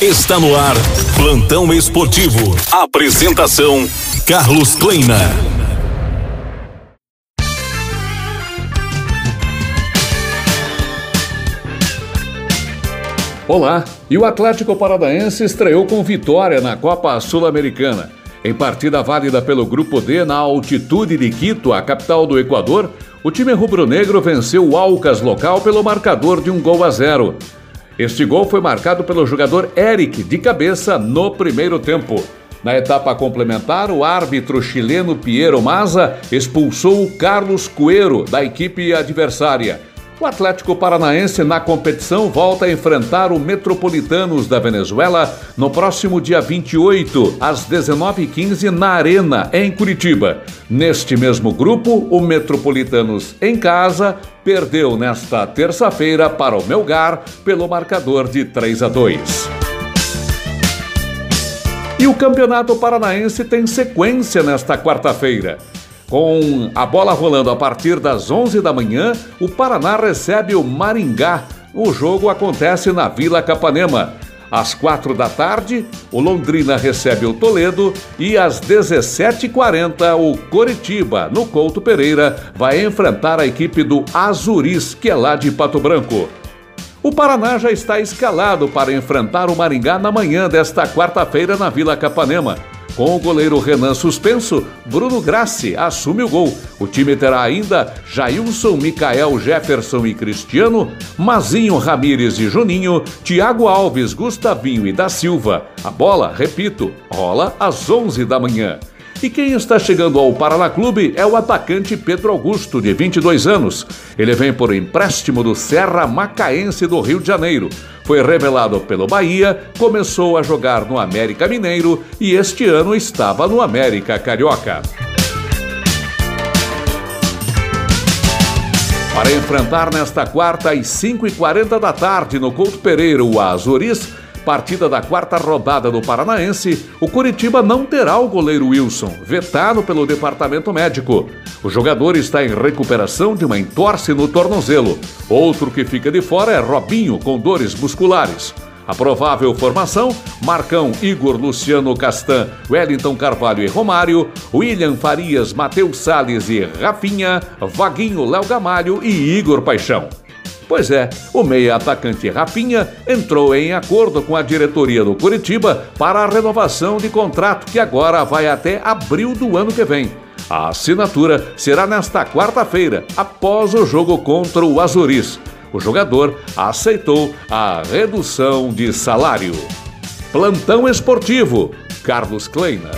Está no ar, Plantão Esportivo. Apresentação: Carlos Kleina. Olá, e o Atlético Paranaense estreou com vitória na Copa Sul-Americana. Em partida válida pelo Grupo D na altitude de Quito, a capital do Equador, o time rubro-negro venceu o Alcas local pelo marcador de um gol a zero. Este gol foi marcado pelo jogador Eric de cabeça no primeiro tempo. Na etapa complementar, o árbitro chileno Piero Maza expulsou o Carlos Coelho da equipe adversária. O Atlético Paranaense na competição volta a enfrentar o Metropolitanos da Venezuela no próximo dia 28, às 19h15, na Arena, em Curitiba. Neste mesmo grupo, o Metropolitanos em casa perdeu nesta terça-feira para o Melgar pelo marcador de 3 a 2. E o Campeonato Paranaense tem sequência nesta quarta-feira. Com a bola rolando a partir das 11 da manhã, o Paraná recebe o Maringá. O jogo acontece na Vila Capanema. Às quatro da tarde, o Londrina recebe o Toledo e às 17h40 o Coritiba, no Couto Pereira, vai enfrentar a equipe do Azuris, que é lá de Pato Branco. O Paraná já está escalado para enfrentar o Maringá na manhã desta quarta-feira na Vila Capanema. Com o goleiro Renan suspenso, Bruno Grassi assume o gol. O time terá ainda Jailson, Micael, Jefferson e Cristiano, Mazinho, Ramires e Juninho, Thiago Alves, Gustavinho e da Silva. A bola, repito, rola às 11 da manhã. E quem está chegando ao Paraná Clube é o atacante Pedro Augusto, de 22 anos. Ele vem por empréstimo do Serra Macaense do Rio de Janeiro. Foi revelado pelo Bahia, começou a jogar no América Mineiro e este ano estava no América Carioca. Para enfrentar nesta quarta às 5h40 da tarde no Couto Pereira o Azuris, partida da quarta rodada do Paranaense, o Curitiba não terá o goleiro Wilson, vetado pelo departamento médico. O jogador está em recuperação de uma entorse no tornozelo. Outro que fica de fora é Robinho, com dores musculares. A provável formação: Marcão, Igor, Luciano Castan, Wellington Carvalho e Romário, William Farias, Matheus Salles e Rafinha, Vaguinho, Léo Gamalho e Igor Paixão. Pois é, o meia atacante Rafinha entrou em acordo com a diretoria do Curitiba para a renovação de contrato que agora vai até abril do ano que vem. A assinatura será nesta quarta-feira, após o jogo contra o Azuris. O jogador aceitou a redução de salário. Plantão Esportivo, Carlos Kleina.